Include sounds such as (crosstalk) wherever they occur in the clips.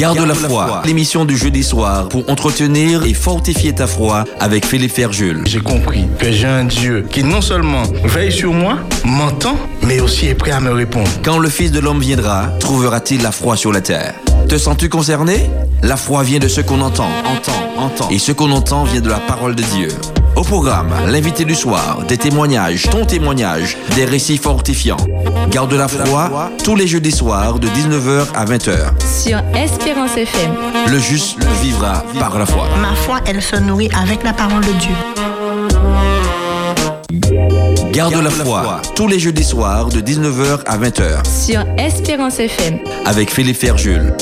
Garde la foi, l'émission du jeudi soir pour entretenir et fortifier ta foi avec Philippe Ferjul. J'ai compris que j'ai un Dieu qui non seulement veille sur moi, m'entend, mais aussi est prêt à me répondre. Quand le Fils de l'homme viendra, trouvera-t-il la foi sur la terre? Te sens-tu concerné? La foi vient de ce qu'on entend, entend, entend. Et ce qu'on entend vient de la parole de Dieu. Au programme, l'invité du soir, des témoignages, ton témoignage, des récits fortifiants. Garde la foi tous les jeudis soirs de 19h à 20h. Sur Espérance FM. Le juste vivra par la foi. Ma foi, elle se nourrit avec la parole de Dieu. Garde la foi tous les jeudis soirs de 19h à 20h. Sur Espérance FM. Avec Philippe Ferjul.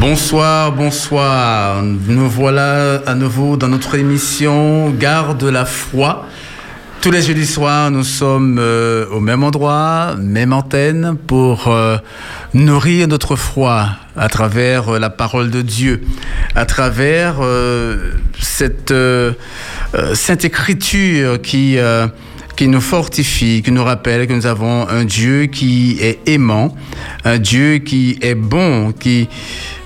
Bonsoir, bonsoir. Nous voilà à nouveau dans notre émission Garde la foi. Tous les jeudis soirs, nous sommes euh, au même endroit, même antenne, pour euh, nourrir notre foi à travers euh, la parole de Dieu, à travers cette sainte écriture qui qui nous fortifie, qui nous rappelle que nous avons un Dieu qui est aimant, un Dieu qui est bon, qui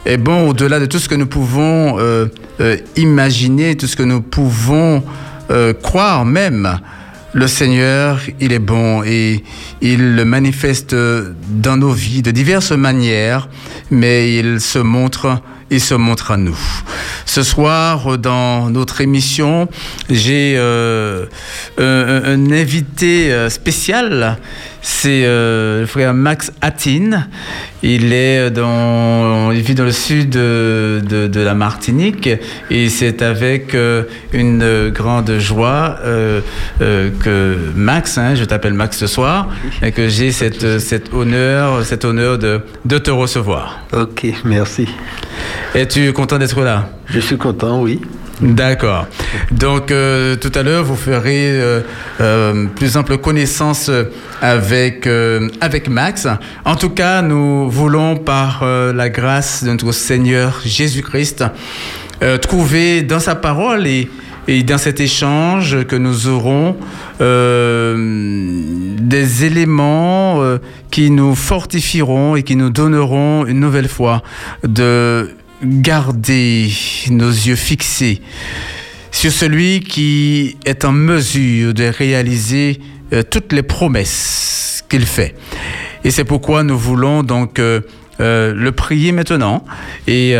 est bon au-delà de tout ce que nous pouvons euh, euh, imaginer, tout ce que nous pouvons euh, croire même. Le Seigneur, il est bon et il le manifeste dans nos vies de diverses manières, mais il se montre il se montre à nous. Ce soir, dans notre émission, j'ai un, invité spécial. C'est euh, le frère Max Atin. Il est dans, il vit dans le sud de, de, la Martinique et c'est avec une grande joie que Max, hein, je t'appelle Max ce soir, et que j'ai cette, cet honneur, cet honneur de, de te recevoir. Ok, merci. Es-tu content d'être là? Je suis content, oui. D'accord. Donc euh, tout à l'heure, vous ferez euh, euh, plus ample connaissance avec, avec Max. En tout cas, nous voulons, par la grâce de notre Seigneur Jésus-Christ, trouver dans sa parole et, et, dans cet échange que nous aurons des éléments qui nous fortifieront et qui nous donneront une nouvelle fois de garder nos yeux fixés sur celui qui est en mesure de réaliser euh, toutes les promesses qu'il fait. Et c'est pourquoi nous voulons donc euh, euh, le prier maintenant. Et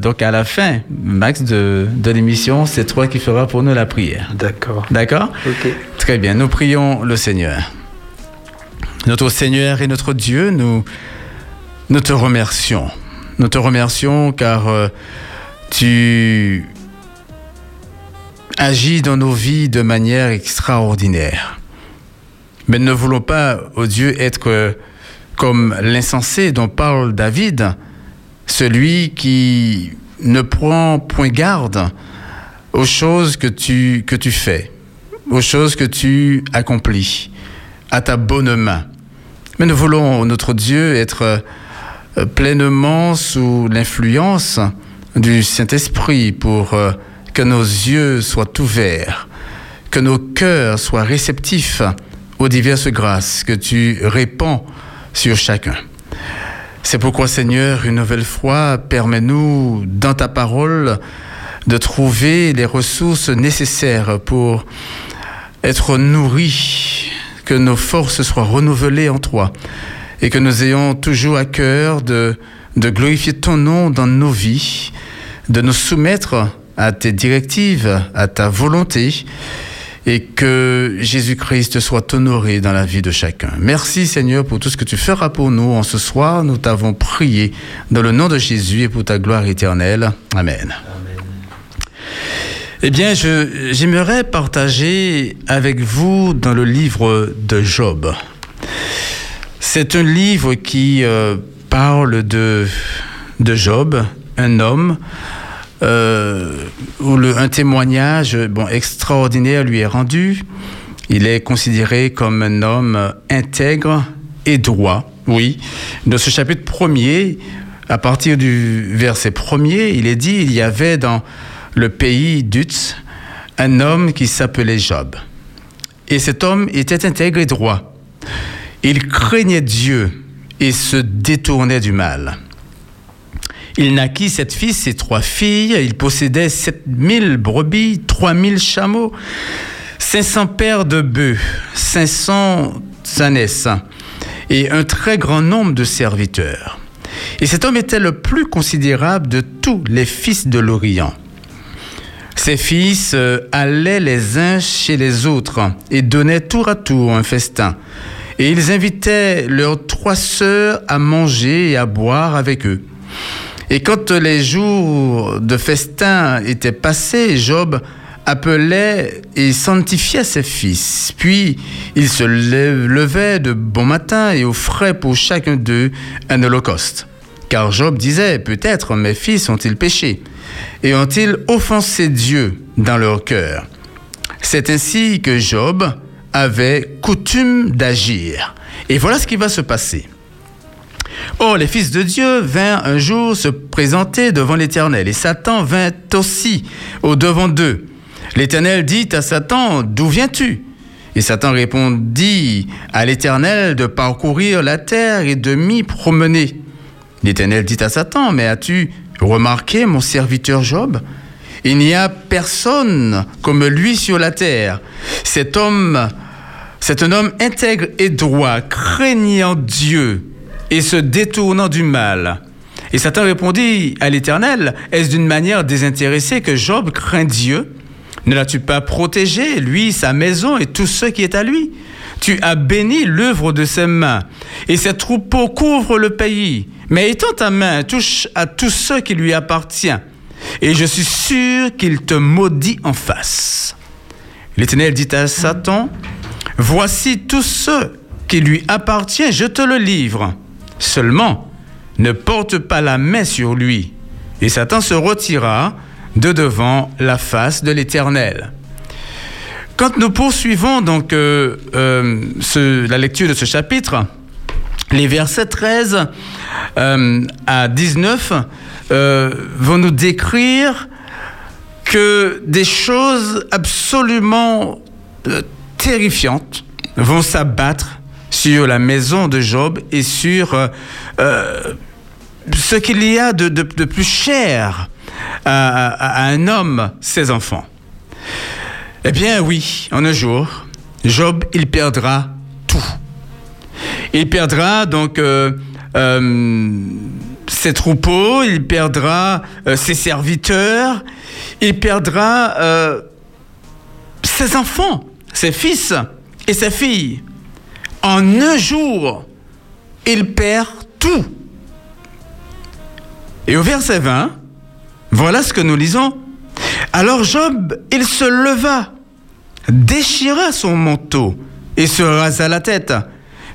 donc à la fin, Max, de, de l'émission, c'est toi qui feras pour nous la prière. D'accord. D'accord Ok. Très bien, nous prions le Seigneur. Notre Seigneur et notre Dieu, nous, nous te remercions nous te remercions car euh, tu agis dans nos vies de manière extraordinaire. Mais ne voulons pas, ô oh Dieu, être euh, comme l'insensé dont parle David, celui qui ne prend point garde aux choses que tu, fais, aux choses que tu accomplis, à ta bonne main. Mais nous voulons, notre Dieu, être euh, pleinement sous l'influence du Saint-Esprit pour euh, que nos yeux soient ouverts, que nos cœurs soient réceptifs aux diverses grâces que tu répands sur chacun. C'est pourquoi, Seigneur, une nouvelle fois, permets-nous, dans ta parole, de trouver les ressources nécessaires pour être nourris, que nos forces soient renouvelées en toi et que nous ayons toujours à cœur de, glorifier ton nom dans nos vies, de nous soumettre à tes directives, à ta volonté, et que Jésus-Christ soit honoré dans la vie de chacun. Merci Seigneur pour tout ce que tu feras pour nous en ce soir. Nous t'avons prié dans le nom de Jésus et pour ta gloire éternelle. Amen. Eh bien, j'aimerais partager avec vous dans le livre de Job. C'est un livre qui euh, parle de, Job, un homme, euh, où le, un témoignage bon, extraordinaire lui est rendu. Il est considéré comme un homme intègre et droit. Oui, dans ce chapitre premier, à partir du verset premier, il est dit il y avait dans le pays d'Utz un homme qui s'appelait Job. Et cet homme était intègre et droit. Il craignait Dieu et se détournait du mal. Il naquit sept fils et trois filles. Il possédait sept mille brebis, trois mille chameaux, cinq cents paires de bœufs, cinq cents ânesses et un très grand nombre de serviteurs. Et cet homme était le plus considérable de tous les fils de l'Orient. Ses fils euh, allaient les uns chez les autres et donnaient tour à tour un festin. Et ils invitaient leurs trois sœurs à manger et à boire avec eux. Et quand les jours de festin étaient passés, Job appelait et sanctifiait ses fils. Puis il se levait de bon matin et offrait pour chacun d'eux un holocauste. Car Job disait, peut-être mes fils ont-ils péché et ont-ils offensé Dieu dans leur cœur C'est ainsi que Job avait coutume d'agir. Et voilà ce qui va se passer. Or, les fils de Dieu vinrent un jour se présenter devant l'Éternel, et Satan vint aussi au devant d'eux. L'Éternel dit à Satan, D'où viens-tu? Et Satan répondit à l'Éternel de parcourir la terre et de m'y promener. L'Éternel dit à Satan, Mais as-tu remarqué mon serviteur Job? Il n'y a personne comme lui sur la terre. Cet homme, c'est un homme intègre et droit, craignant Dieu et se détournant du mal. Et Satan répondit à l'Éternel, est-ce d'une manière désintéressée que Job craint Dieu? Ne l'as-tu pas protégé, lui, sa maison et tout ce qui est à lui? Tu as béni l'œuvre de ses mains, et ses troupeaux couvrent le pays. Mais étends ta main, touche à tout ce qui lui appartient, et je suis sûr qu'il te maudit en face. L'Éternel dit à Satan, Voici tout ce qui lui appartient, je te le livre. Seulement, ne porte pas la main sur lui. Et Satan se retira de devant la face de l'Éternel. Quand nous poursuivons donc euh, euh, la lecture de ce chapitre, les versets 13 euh, à 19 euh, vont nous décrire que des choses absolument euh, terrifiantes vont s'abattre sur la maison de Job et sur euh, ce qu'il y a de, plus cher à, un homme, ses enfants. Eh bien oui, en un jour, Job, il perdra tout. Il perdra donc ses troupeaux, il perdra euh, ses serviteurs, il perdra euh, ses enfants, ses fils et ses filles. En un jour, il perd tout. Et au verset 20, voilà ce que nous lisons. Alors Job, il se leva, déchira son manteau et se rasa la tête.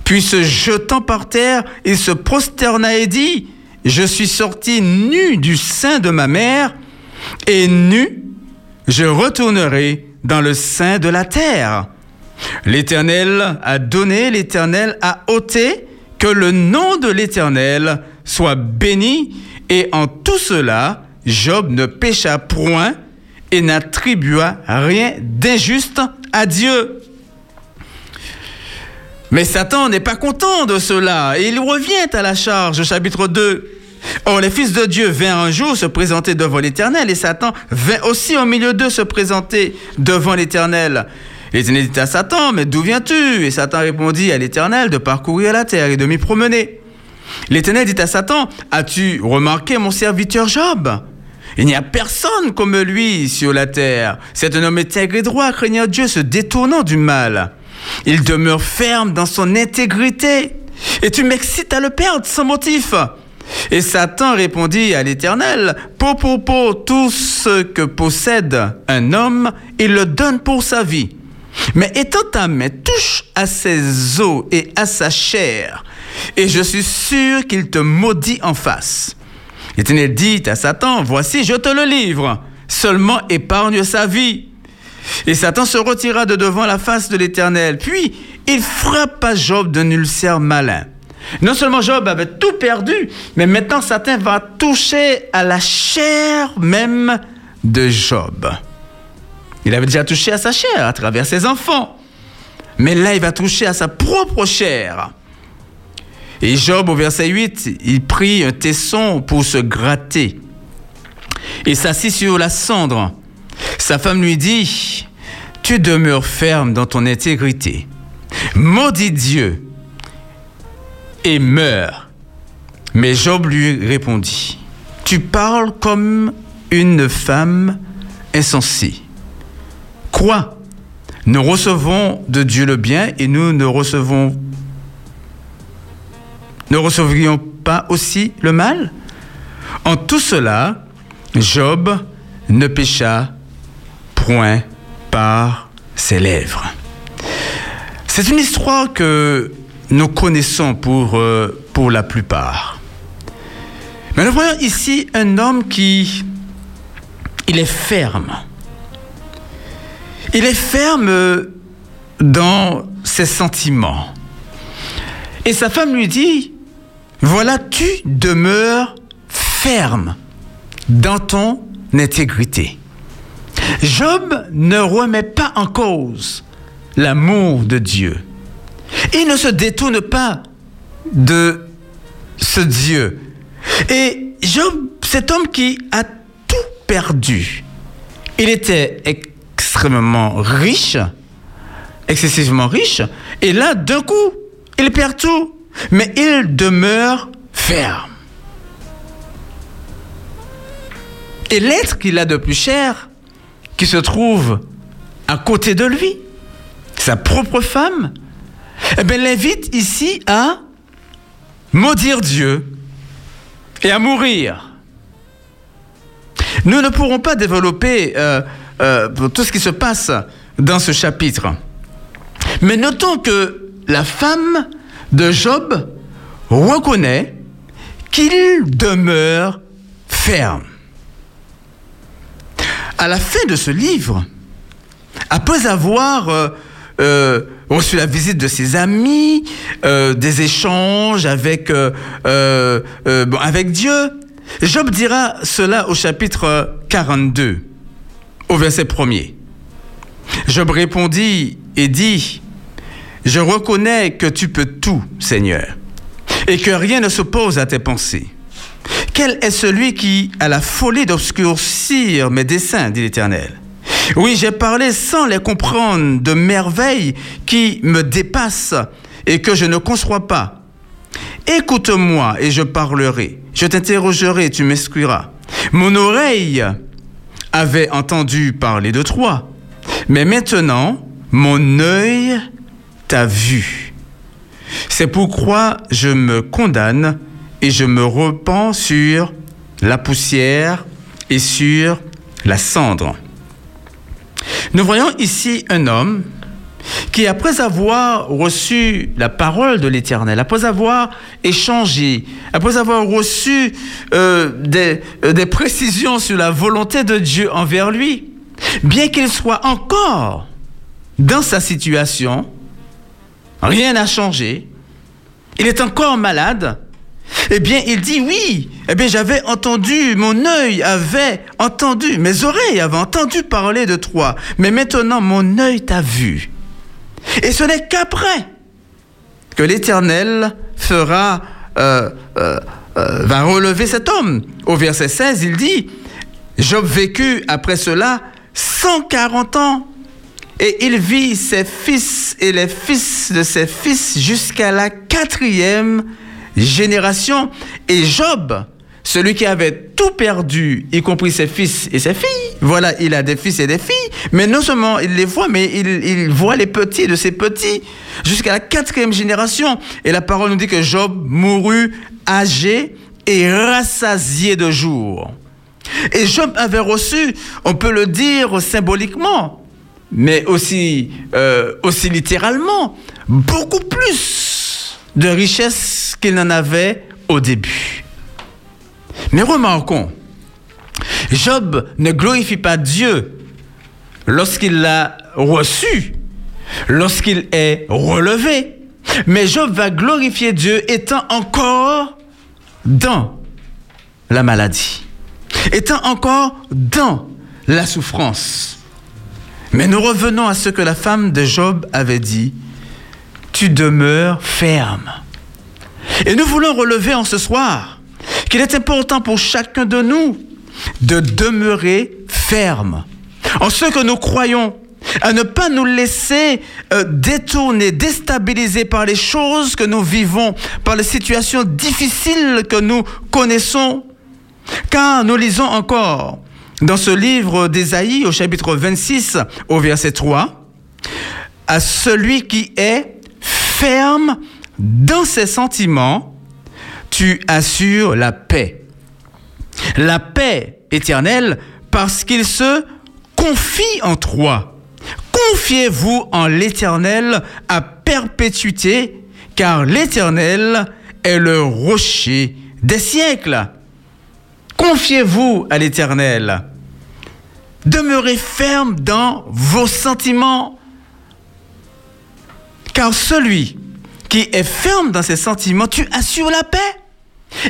Puis se jetant par terre, il se prosterna et dit, Je suis sorti nu du sein de ma mère, et nu, je retournerai dans le sein de la terre. L'Éternel a donné, l'Éternel a ôté, que le nom de l'Éternel soit béni, et en tout cela, Job ne pécha point et n'attribua rien d'injuste à Dieu. Mais Satan n'est pas content de cela et il revient à la charge, chapitre 2. Or, les fils de Dieu vinrent un jour se présenter devant l'Éternel et Satan vint aussi au milieu d'eux se présenter devant l'Éternel. L'Éternel dit à Satan, mais d'où viens-tu? Et Satan répondit à l'Éternel de parcourir la terre et de m'y promener. L'Éternel dit à Satan, as-tu remarqué mon serviteur Job? Il n'y a personne comme lui sur la terre. C'est un homme intègre et droit, craignant Dieu, se détournant du mal. Il demeure ferme dans son intégrité. Et tu m'excites à le perdre sans motif. Et Satan répondit à l'Éternel, Pour, pour, pour, tout ce que possède un homme, il le donne pour sa vie. Mais étant ta main, touche à ses os et à sa chair, et je suis sûr qu'il te maudit en face. L'Éternel dit à Satan, Voici, je te le livre, seulement épargne sa vie. Et Satan se retira de devant la face de l'Éternel. Puis il frappa Job d'un ulcère malin. Non seulement Job avait tout perdu, mais maintenant Satan va toucher à la chair même de Job. Il avait déjà touché à sa chair à travers ses enfants. Mais là, il va toucher à sa propre chair. Et Job, au verset 8, il prit un tesson pour se gratter et s'assit sur la cendre. Sa femme lui dit, tu demeures ferme dans ton intégrité. Maudit Dieu et meurs. Mais Job lui répondit, tu parles comme une femme insensée. Quoi? Nous recevons de Dieu le bien et nous ne recevons ne recevrions pas aussi le mal? En tout cela, Job ne pécha point par ses lèvres. C'est une histoire que nous connaissons pour, euh, pour la plupart. Mais nous voyons ici un homme qui, il est ferme. Il est ferme dans ses sentiments. Et sa femme lui dit, voilà, tu demeures ferme dans ton intégrité. Job ne remet pas en cause l'amour de Dieu. Il ne se détourne pas de ce Dieu. Et Job, cet homme qui a tout perdu, il était extrêmement riche, excessivement riche, et là, d'un coup, il perd tout, mais il demeure ferme. Et l'être qu'il a de plus cher, qui se trouve à côté de lui, sa propre femme, eh bien, l'invite ici à maudire Dieu et à mourir. Nous ne pourrons pas développer euh, euh, tout ce qui se passe dans ce chapitre. Mais notons que la femme de Job reconnaît qu'il demeure ferme. À la fin de ce livre, après avoir euh, reçu la visite de ses amis, euh, des échanges avec, avec Dieu, Job dira cela au chapitre 42, au verset 1er. Job répondit et dit, je reconnais que tu peux tout, Seigneur, et que rien ne s'oppose à tes pensées. Quel est celui qui a la folie d'obscurcir mes desseins, dit l'Éternel? Oui, j'ai parlé sans les comprendre de merveilles qui me dépassent et que je ne conçois pas. Écoute-moi et je parlerai. Je t'interrogerai et tu m'excuseras. Mon oreille avait entendu parler de toi, mais maintenant mon œil t'a vu. C'est pourquoi je me condamne et je me repens sur la poussière et sur la cendre. Nous voyons ici un homme qui, après avoir reçu la parole de l'Éternel, après avoir échangé, après avoir reçu euh, euh, des précisions sur la volonté de Dieu envers lui, bien qu'il soit encore dans sa situation, Rien n'a changé. Il est encore malade. Eh bien, il dit oui. Eh bien, j'avais entendu, mon œil avait entendu, mes oreilles avaient entendu parler de toi. Mais maintenant, mon œil t'a vu. Et ce n'est qu'après que l'Éternel fera, euh, euh, euh, va relever cet homme. Au verset 16, il dit, Job vécut après cela 140 ans et il vit ses fils et les fils de ses fils jusqu'à la quatrième génération. Et Job, celui qui avait tout perdu, y compris ses fils et ses filles, voilà, il a des fils et des filles, mais non seulement il les voit, mais il, voit les petits de ses petits jusqu'à la quatrième génération. Et la parole nous dit que Job mourut âgé et rassasié de jours. Et Job avait reçu, on peut le dire symboliquement, mais aussi, euh, aussi littéralement, beaucoup plus de richesses qu'il n'en avait au début. Mais remarquons, Job ne glorifie pas Dieu lorsqu'il l'a reçu, lorsqu'il est relevé, mais Job va glorifier Dieu étant encore dans la maladie, étant encore dans la souffrance. Mais nous revenons à ce que la femme de Job avait dit. Tu demeures ferme. Et nous voulons relever en ce soir qu'il est important pour chacun de nous de demeurer ferme en ce que nous croyons, à ne pas nous laisser euh, détourner, déstabiliser par les choses que nous vivons, par les situations difficiles que nous connaissons. Car nous lisons encore dans ce livre d'Ésaïe au chapitre 26 au verset 3, à celui qui est ferme dans ses sentiments, tu assures la paix. La paix éternelle parce qu'il se confie en toi. Confiez-vous en l'Éternel à perpétuité, car l'Éternel est le rocher des siècles. Confiez-vous à l'Éternel. Demeurez ferme dans vos sentiments, car celui qui est ferme dans ses sentiments, tu assures la paix.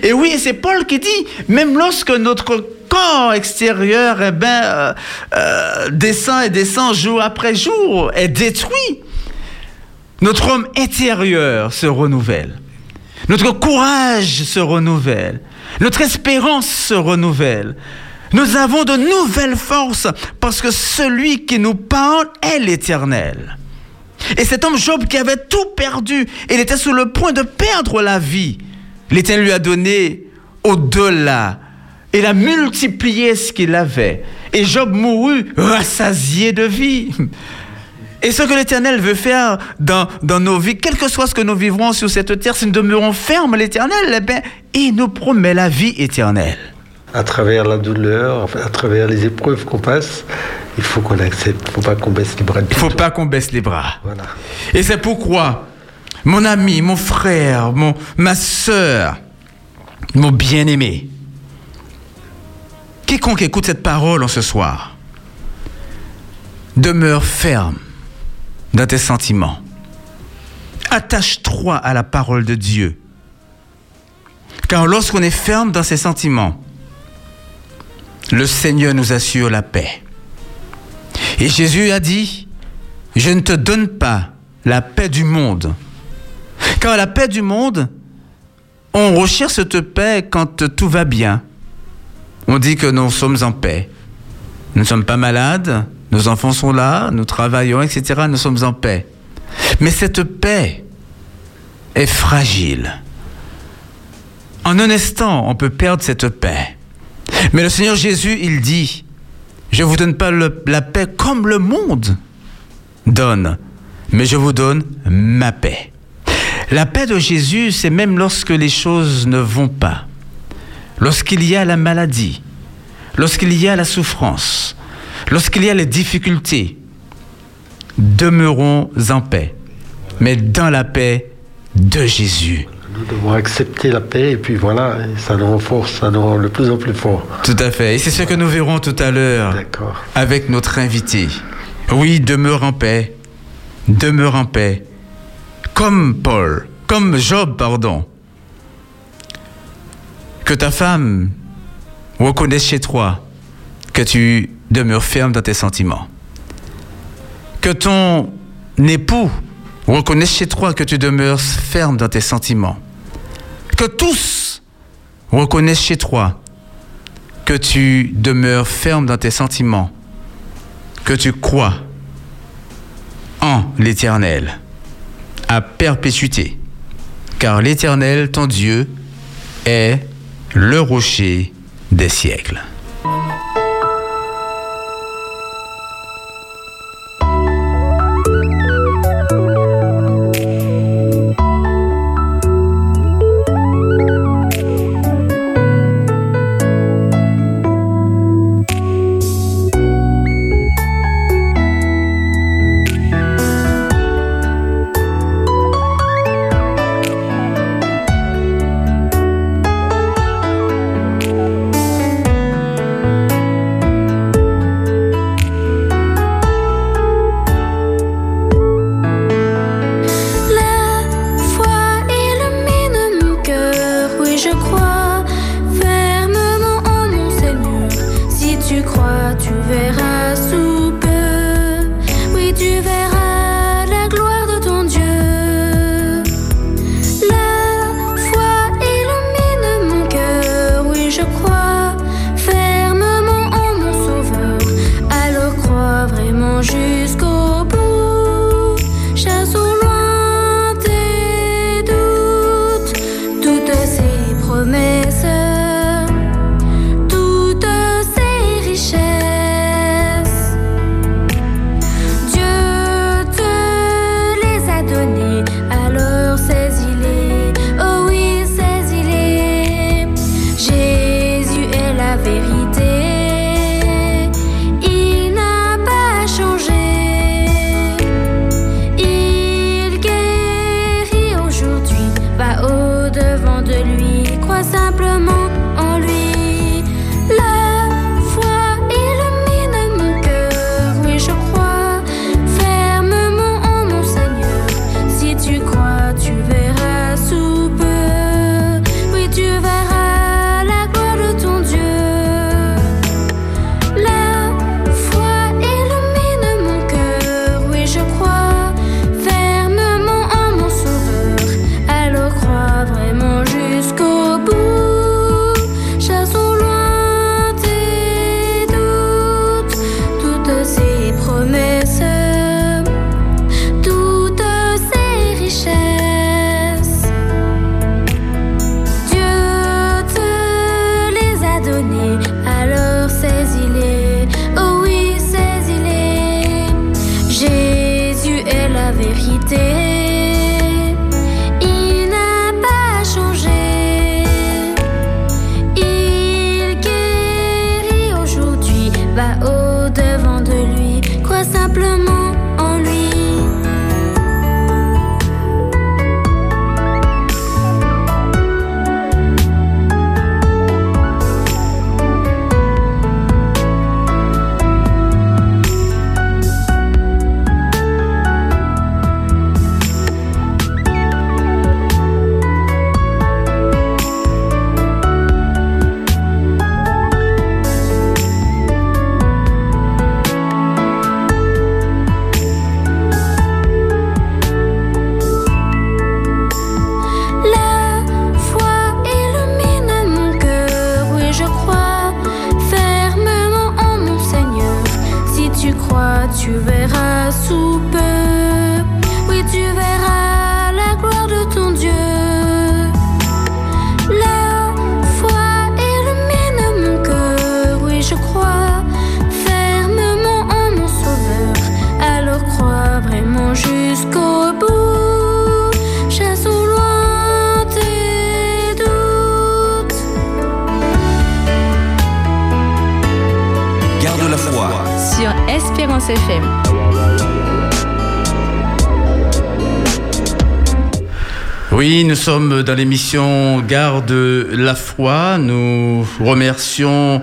Et oui, c'est Paul qui dit, même lorsque notre corps extérieur eh ben, euh, euh, descend et descend jour après jour, est détruit, notre homme intérieur se renouvelle. Notre courage se renouvelle. Notre espérance se renouvelle. Nous avons de nouvelles forces parce que celui qui nous parle est l'Éternel. Et cet homme Job qui avait tout perdu, il était sur le point de perdre la vie. L'Éternel lui a donné au-delà. Il a multiplié ce qu'il avait. Et Job mourut rassasié de vie. Et ce que l'Éternel veut faire dans, dans, nos vies, quel que soit ce que nous vivrons sur cette terre, si nous demeurons fermes à l'Éternel, eh bien, il nous promet la vie éternelle. À travers la douleur, à travers les épreuves qu'on passe, il faut qu'on accepte. Il ne faut pas qu'on baisse les bras. Il ne faut pas qu'on baisse les bras. Voilà. Et c'est pourquoi, mon ami, mon frère, mon, ma soeur, mon bien-aimé, quiconque écoute cette parole en ce soir, demeure ferme dans tes sentiments. Attache-toi à la parole de Dieu. Car lorsqu'on est ferme dans ses sentiments, le Seigneur nous assure la paix. Et Jésus a dit, je ne te donne pas la paix du monde. Car la paix du monde, on recherche cette paix quand tout va bien. On dit que nous sommes en paix. Nous ne sommes pas malades, nos enfants sont là, nous travaillons, etc. Nous sommes en paix. Mais cette paix est fragile. En un instant, on peut perdre cette paix. Mais le Seigneur Jésus, il dit, je ne vous donne pas la paix comme le monde donne, mais je vous donne ma paix. La paix de Jésus, c'est même lorsque les choses ne vont pas, lorsqu'il y a la maladie, lorsqu'il y a la souffrance, lorsqu'il y a les difficultés. Demeurons en paix, mais dans la paix de Jésus. Nous devons accepter la paix et puis voilà, ça nous renforce, ça nous rend de plus en plus fort. Tout à fait. Et c'est ce que nous verrons tout à l'heure avec notre invité. Oui, demeure en paix. Demeure en paix. Comme Paul, comme Job, pardon. Que ta femme reconnaisse chez toi que tu demeures ferme dans tes sentiments. Que ton époux reconnaisse chez toi que tu demeures ferme dans tes sentiments. Que tous reconnaissent chez toi que tu demeures ferme dans tes sentiments, que tu crois en l'Éternel à perpétuité, car l'Éternel, ton Dieu, est le rocher des siècles. Sommes dans l'émission Garde la foi. Nous remercions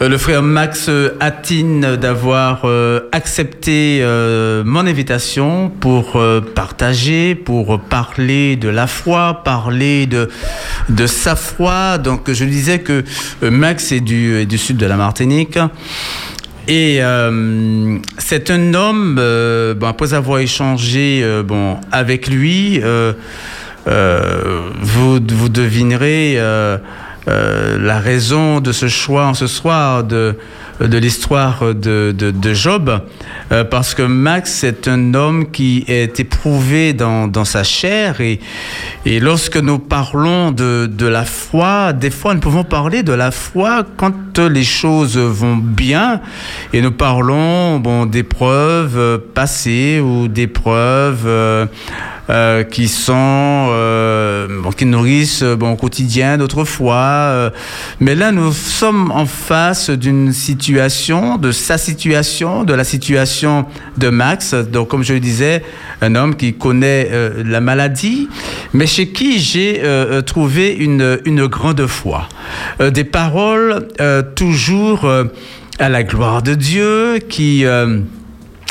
euh, le frère Max Attine d'avoir euh, accepté euh, mon invitation pour partager, pour parler de la foi, parler de, sa foi. Donc je disais que Max est du, sud de la Martinique. Et c'est un homme, après avoir échangé bon, avec lui, vous, vous devinerez la raison de ce choix en ce soir de de l'histoire de, de, Job, euh, parce que Max est un homme qui est éprouvé dans, dans sa chair, et, et lorsque nous parlons de, de la foi, des fois nous pouvons parler de la foi quand les choses vont bien, et nous parlons bon, d'épreuves passées ou d'épreuves... Euh, euh, qui sont euh, qui nourrissent bon, quotidien d'autrefois. Euh, mais là, nous sommes en face d'une situation, de sa situation, de la situation de Max. Donc, comme je le disais, un homme qui connaît la maladie, mais chez qui j'ai trouvé une, une grande foi. des paroles toujours à la gloire de Dieu qui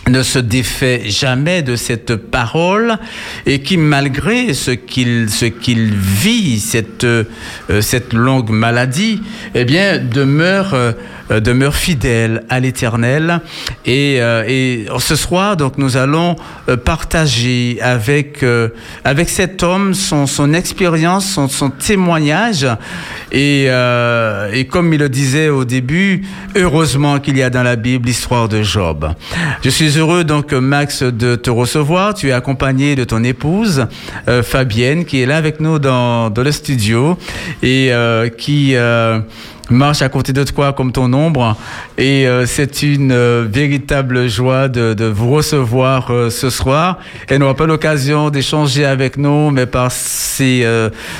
ne se défait jamais de cette parole et qui, malgré ce qu'il vit, cette, euh, cette longue maladie, eh bien, demeure euh, euh, demeure fidèle à l'Éternel. Et, euh, et, ce soir, donc, nous allons euh, partager avec, avec cet homme son, son expérience, son, son, témoignage. Et, et comme il le disait au début, heureusement qu'il y a dans la Bible l'histoire de Job. Je suis heureux, donc, Max, de te recevoir. Tu es accompagné de ton épouse, Fabienne, qui est là avec nous dans, dans le studio et qui marche à côté de toi comme ton ombre. Et euh, c'est une euh, véritable joie de, vous recevoir euh, ce soir. Elle n'aura pas l'occasion d'échanger avec nous, mais par ses,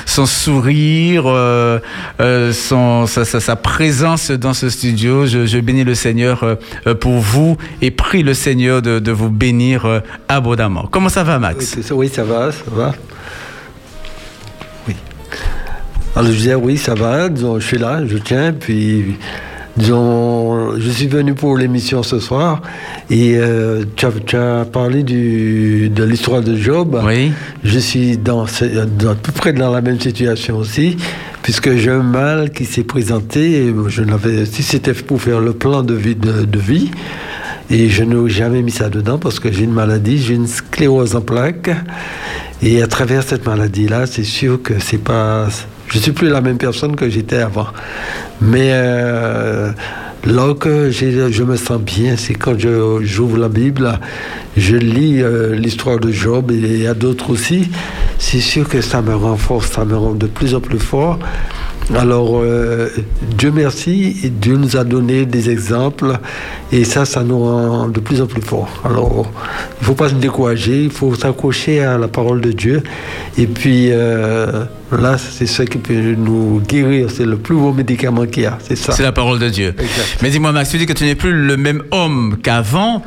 son sourire, son, sa, présence dans ce studio, je, bénis le Seigneur pour vous et prie le Seigneur de, vous bénir abondamment. Comment ça va, Max? Oui, ça va, ça va. Alors je disais oui, ça va, disons, je suis là, je tiens, puis disons, je suis venu pour l'émission ce soir et euh, tu, as, tu as parlé du, de l'histoire de Job. Oui. Je suis dans, dans- à peu près dans la même situation aussi, puisque j'ai un mal qui s'est présenté. Et je n'avais, si c'était pour faire le plan de vie, de, de vie, et je n'ai jamais mis ça dedans parce que j'ai une maladie, j'ai une sclérose en plaques. Et à travers cette maladie-là, c'est sûr que c'est pas, je suis plus la même personne que j'étais avant. Mais euh, là je me sens bien, c'est quand j'ouvre la Bible, je lis euh, l'histoire de Job et a d'autres aussi. C'est sûr que ça me renforce, ça me rend de plus en plus fort. Alors, euh, Dieu merci, Dieu nous a donné des exemples et ça, ça nous rend de plus en plus fort. Alors, il ne faut pas se décourager, il faut s'accrocher à la parole de Dieu. Et puis, euh, là, c'est ce qui peut nous guérir, c'est le plus beau médicament qu'il y a, c'est ça. C'est la parole de Dieu. Exact. Mais dis-moi, Max, tu dis que tu n'es plus le même homme qu'avant.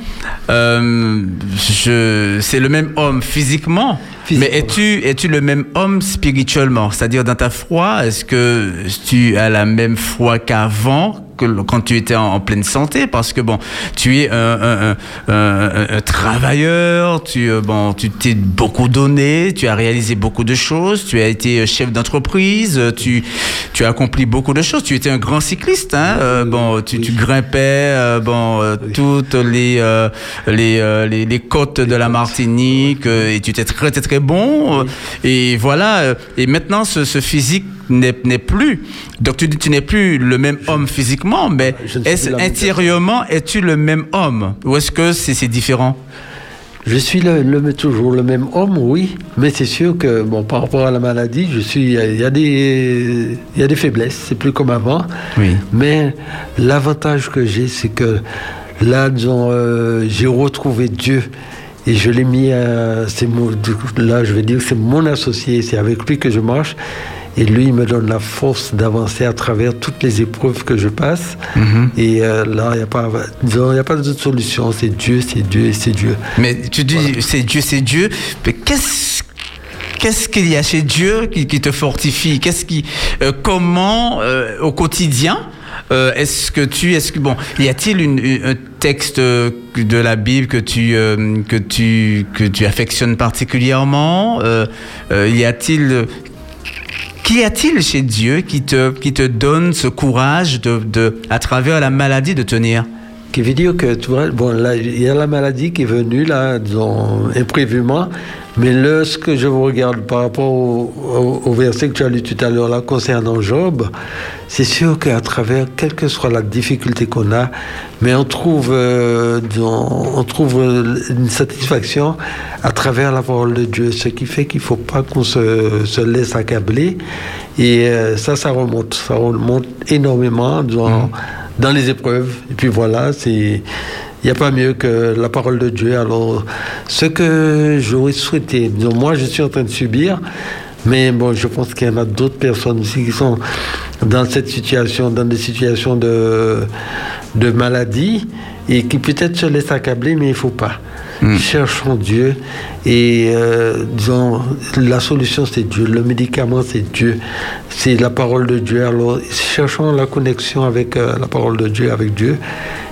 Euh, je- c'est le même homme physiquement. Physiquement. Mais es-tu es-tu le même homme spirituellement? C'est-à-dire dans ta foi, est-ce que tu as la même foi qu'avant que quand tu étais en, en pleine santé parce que bon tu es un, un- un- un- un travailleur tu euh, bon tu t'es beaucoup donné tu as réalisé beaucoup de choses tu as été chef d'entreprise euh, tu tu as accompli beaucoup de choses tu étais un grand cycliste hein euh, bon tu, tu grimpais euh, bon euh, toutes les, les, les les côtes de la Martinique et tu étais très très très bon et voilà et maintenant ce, ce physique n'est plus donc tu dis tu n'es plus le même homme physiquement mais est-ce intérieurement es-tu le même homme? Ou est-ce que c'est différent? Je suis le, le- toujours le même homme, oui, mais c'est sûr que bon, par rapport à la maladie, je suis, il y a- il y, a des, il y a des faiblesses, c'est plus comme avant. Oui. Mais l'avantage que j'ai, c'est que là, euh, j'ai retrouvé Dieu. Et je l'ai mis à. c'est là, je vais dire que c'est mon associé, c'est avec lui que je marche. Et lui, il me donne la force d'avancer à travers toutes les épreuves que je passe. Et euh, là, il n'y a pas, il a pas d'autre solution. C'est Dieu, c'est Dieu c'est Dieu. Mais tu dis c'est Dieu, c'est Dieu. Mais qu'est-ce qu'est-ce qu'il y a chez Dieu qui, qui te fortifie? Qu'est-ce qui, euh, comment euh, au quotidien euh, est-ce que tu, est-ce que bon, y a-t-il un texte de la Bible que tu que tu que tu affectionnes particulièrement? Y a-t-il Qu'y a-t-il chez Dieu qui te, qui te donne ce courage de, de, à travers la maladie de tenir? Qui veut dire que, tu vois, bon, il y a la maladie qui est venue, là, disons, imprévument. Mais là, ce que je vous regarde par rapport au, au- au verset que tu as lu tout à l'heure, là, concernant Job, c'est sûr qu'à travers, quelle que soit la difficulté qu'on a, mais on trouve, euh, on trouve euh, une satisfaction à travers la parole de Dieu, ce qui fait qu'il ne faut pas qu'on se, se laisse accabler. Et euh, ça, ça remonte, ça remonte énormément, disons, dans les épreuves. Et puis voilà, c'est. Il n'y a pas mieux que la parole de Dieu. Alors, ce que j'aurais souhaité, moi je suis en train de subir, mais bon, je pense qu'il y en a d'autres personnes aussi qui sont dans cette situation, dans des situations de, de maladie, et qui peut-être se laissent accabler, mais il ne faut pas. Cherchons Dieu et euh, disons la solution c'est Dieu, le médicament c'est Dieu, c'est la parole de Dieu. Alors cherchons la connexion avec euh, la parole de Dieu, avec Dieu,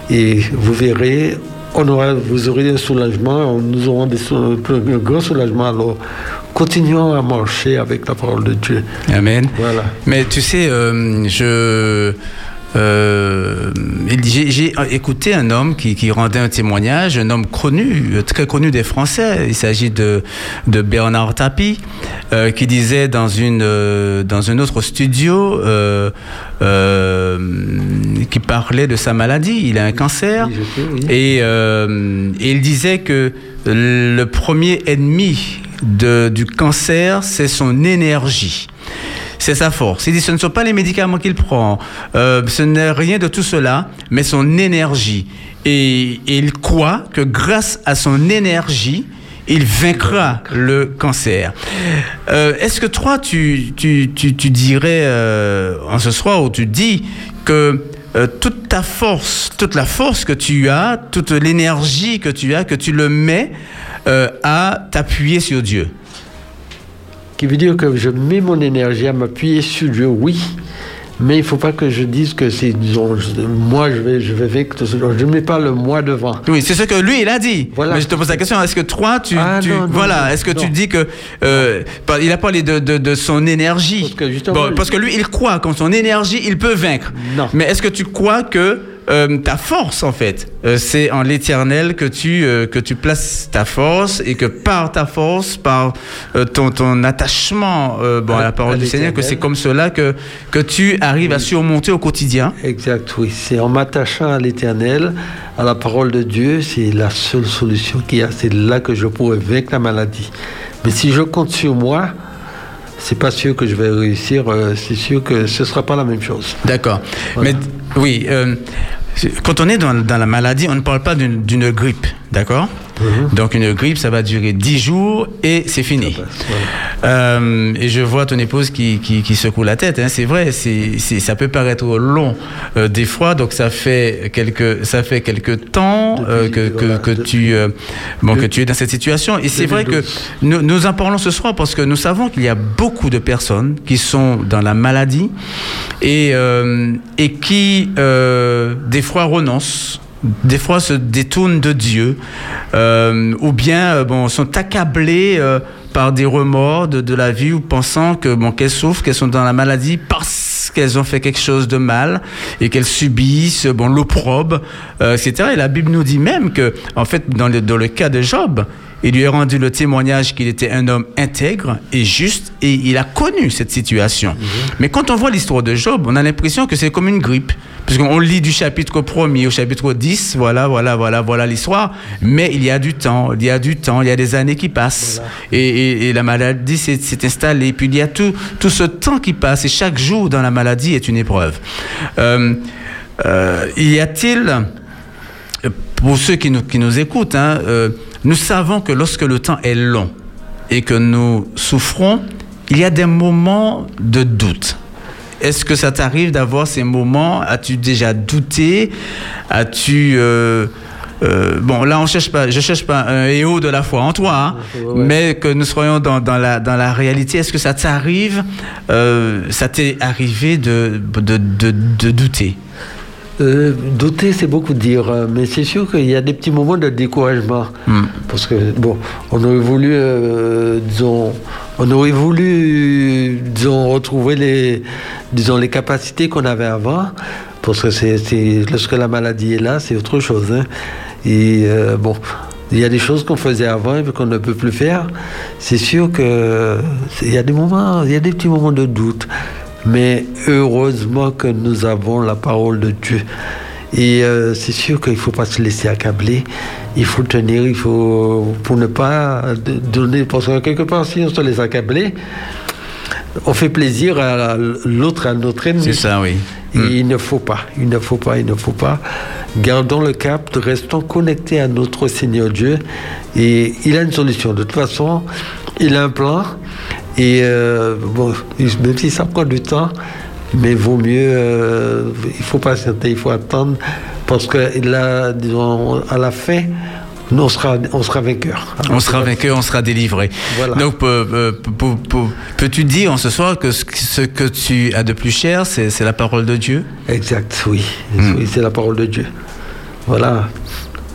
et vous verrez, on aura, vous aurez un soulagement, nous aurons des un grand soulagement. Alors continuons à marcher avec la parole de Dieu. Amen. Voilà. Mais tu sais, euh, je. Euh, j'ai écouté un homme qui, qui rendait un témoignage, un homme connu, très connu des Français. Il s'agit de, de Bernard Tapie, euh, qui disait dans, une, euh, dans un autre studio, qui parlait de sa maladie. Il a un cancer. Oui, je sais, oui. Et, euh, et il disait que le premier ennemi de- du cancer, c'est son énergie. C'est sa force. Il dit ce ne sont pas les médicaments qu'il prend, euh, ce n'est rien de tout cela, mais son énergie. Et, il croit que grâce à son énergie, il vaincra le cancer. Euh, Est-ce que toi, tu, tu, tu, dirais euh, en ce soir où tu dis que toute ta force, toute la force que tu as, toute l'énergie que tu as, que tu le mets à t'appuyer sur Dieu? Qui veut dire que je mets mon énergie à m'appuyer sur Dieu, oui. Mais il ne faut pas que je dise que c'est, disons, je- moi je vais, je vais ça. Je ne mets pas le moi devant. Oui, c'est ce que lui, il a dit. Voilà. Mais je te pose la question, est-ce que toi, tu... Ah, tu- non, non, voilà, est-ce que tu dis que... euh, il a parlé de, de, de son énergie. Parce que Bon, parce que lui, il croit qu'en son énergie, il peut vaincre. Non. Mais est-ce que tu crois que euh, ta force, en fait, euh, c'est en l'éternel que tu, euh, que tu places ta force et que par ta force, par ton, ton attachement bon, à, À- la parole à du Seigneur, que c'est comme cela que, que tu arrives à surmonter au quotidien Exact, oui. C'est en m'attachant à l'éternel, à la parole de Dieu, c'est la seule solution qu'il y a. C'est là que je pourrais vaincre la maladie. Mais si je compte sur moi, c'est pas sûr que je vais réussir. euh, C'est sûr que ce sera pas la même chose. D'accord. Voilà. Mais oui, euh, quand on est dans, dans la maladie, on ne parle pas d'une grippe, d'accord? Donc une grippe, ça va durer 10 jours et c'est fini. Euh, et je vois ton épouse qui, qui, qui secoue la tête. hein. C'est vrai, c'est ça peut paraître long euh, des fois. Donc ça fait quelques ça fait quelques temps euh, que, que, voilà, que de- tu bon que tu es dans cette situation. Et c'est vrai que 2012. nous, nous en parlons ce soir parce que nous savons qu'il y a beaucoup de personnes qui sont dans la maladie et, et qui, des fois, renoncent. Des fois se détournent de Dieu, euh, ou bien euh, sont accablés euh, par des remords de, la vie, ou pensant que bon, qu'elles souffrent, qu'elles sont dans la maladie parce qu'elles ont fait quelque chose de mal et qu'elles subissent bon, l'opprobre, etc. Et la Bible nous dit même que, en fait, dans le, dans le cas de Job, il lui a rendu le témoignage qu'il était un homme intègre et juste et il a connu cette situation. Mais quand on voit l'histoire de Job, on a l'impression que c'est comme une grippe. Puisqu'on lit du chapitre 1er au chapitre 10, voilà, voilà, voilà, voilà l'histoire. Mais il y a du temps, il y a du temps, il y a des années qui passent. Et, et- et la maladie s'est installée. Puis il y a tout, tout ce temps qui passe. Et chaque jour dans la maladie est une épreuve. Euh, euh, y a-t-il pour ceux qui nous, qui nous écoutent, hein, euh, nous savons que lorsque le temps est long et que nous souffrons, il y a des moments de doute. Est-ce que ça t'arrive d'avoir ces moments? As-tu déjà douté? As-tu... euh, euh, bon, là, on cherche pas, je cherche pas un héros de la foi en toi, hein, Ouais, mais que nous soyons dans, dans, la, dans la réalité. Est-ce que ça t'arrive? Euh, Ça t'est arrivé de, de, de, de douter? Euh, douter, c'est beaucoup dire, euh, mais c'est sûr qu'il y a des petits moments de découragement. Hmm. Parce que, bon, on aurait voulu, euh, disons, on aurait voulu, disons, retrouver les, disons, les capacités qu'on avait avant. Parce que c'est, lorsque la maladie est là, c'est autre chose. hein. Et, euh, bon, il y a des choses qu'on faisait avant et qu'on ne peut plus faire. C'est sûr que c'est- il y a des moments, il y a des petits moments de doute. Mais heureusement que nous avons la parole de Dieu. Et euh, c'est sûr qu'il ne faut pas se laisser accabler. Il faut tenir, il faut pour ne pas donner. Parce que quelque part, si on se laisse accabler, on fait plaisir à l'autre, à notre ennemi. C'est ça, oui. Et il ne faut pas, il ne faut pas, il ne faut pas. Gardons le cap, restons connectés à notre Seigneur Dieu. Et il a une solution. De toute façon, il a un plan. Et euh, bon, même si ça prend du temps, mais vaut mieux, euh, il faut patienter, il faut attendre. Parce que là, disons, à la fin, nous, on sera, on sera vainqueur. On sera vainqueur, on sera délivré. Voilà. Donc, euh, peux-tu dire en ce soir que ce, que tu as de plus cher, c'est la parole de Dieu? Exact, oui. Hmm. Oui, c'est la parole de Dieu. Voilà.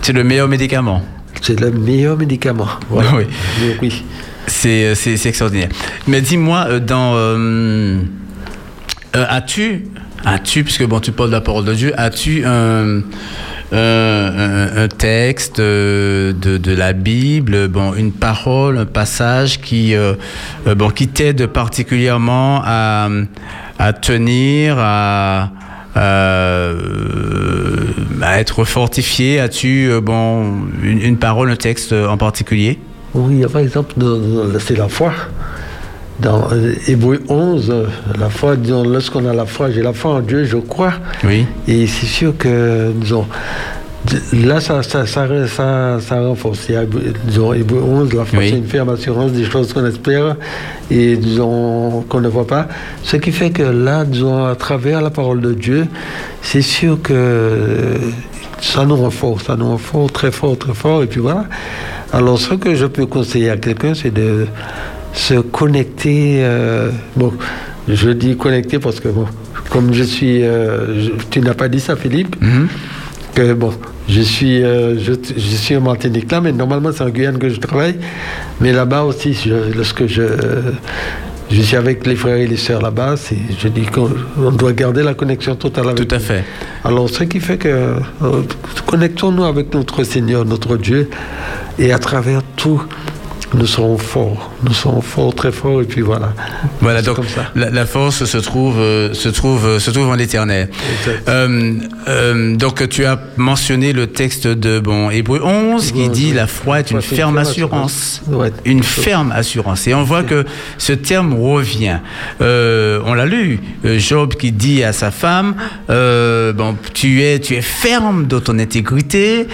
C'est le meilleur médicament? C'est le meilleur médicament. Voilà. Oui. Oui. C'est c'est- extraordinaire. Mais dis-moi, euh, dans. euh, euh, as-tu, puisque bon, tu parles de la parole de Dieu, as-tu un, texte euh, de, la Bible, bon, une parole, un passage qui, euh, euh, bon, t'aide particulièrement à, tenir, à, euh, être fortifié? As-tu euh, bon, une parole, un texte en particulier? Oui, il y a par exemple, c'est la foi. Dans euh, Hébreu 11, euh, la foi, disons, lorsqu'on a la foi, j'ai la foi en Dieu, je crois. Oui. Et c'est sûr que, disons, là, ça, ça, ça, ça, ça renforce. Il y a, disons, Hébreu 11, la foi, c'est une ferme assurance des choses qu'on espère et, disons, qu'on ne voit pas. Ce qui fait que là, disons, à travers la parole de Dieu, c'est sûr que ça nous rend fort, ça nous rend fort, très fort, très fort. Et puis voilà. Alors, ce que je peux conseiller à quelqu'un, c'est de se connecter. euh, bon, je dis connecter parce que, bon, comme je suis. euh, je- tu n'as pas dit ça, Philippe Mhm. que bon, je suis, euh, je, je suis en Martinique là, mais normalement c'est en Guyane que je travaille. Mais là-bas aussi, je- lorsque je, je suis avec les frères et les sœurs là-bas, je dis qu'on on doit garder la connexion totale avec Tout à fait. Alors, ce qui fait que euh, connectons-nous avec notre Seigneur, notre Dieu, et à travers tout, nous serons forts. Nous serons forts, très forts, et puis voilà. Voilà, donc comme ça. la, la force se trouve, euh, se trouve, euh, se trouve en l'éternel. Euh, euh, donc tu as mentionné le texte de bon Hébreu 11 qui dit la foi est une ferme assurance. Une ferme assurance. Et on voit que ce terme revient. On l'a lu. Job qui dit à sa femme, bon, tu es, tu es ferme dans ton intégrité.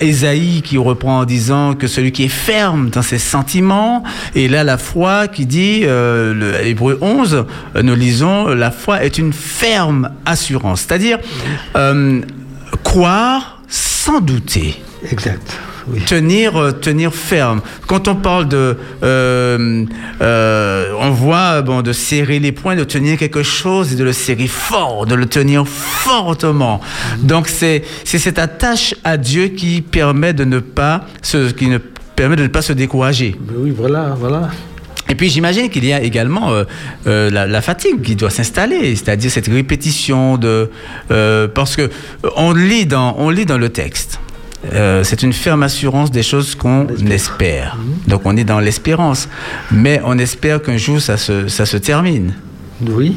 Ésaïe qui reprend en disant que celui qui est ferme dans ses sentiments. Et là, la foi qui dit, euh, le Hébreu 11, euh, nous lisons, la foi est une ferme assurance. C'est-à-dire, euh, croire sans douter Exact. Oui. tenir euh, tenir ferme quand on parle de euh, euh, on voit bon de serrer les poings de tenir quelque chose et de le serrer fort de le tenir fortement donc c'est c'est cette attache à Dieu qui permet de ne pas se qui ne permet de ne pas se décourager Mais oui, voilà, voilà. et puis j'imagine qu'il y a également euh, euh, la, la fatigue qui doit s'installer, c'est-à-dire cette répétition de euh, parce que on lit dans on lit dans le texte. C'est une ferme assurance des choses qu'on espère. Donc on est dans l'espérance, mais on espère qu'un jour ça se ça se termine. Oui.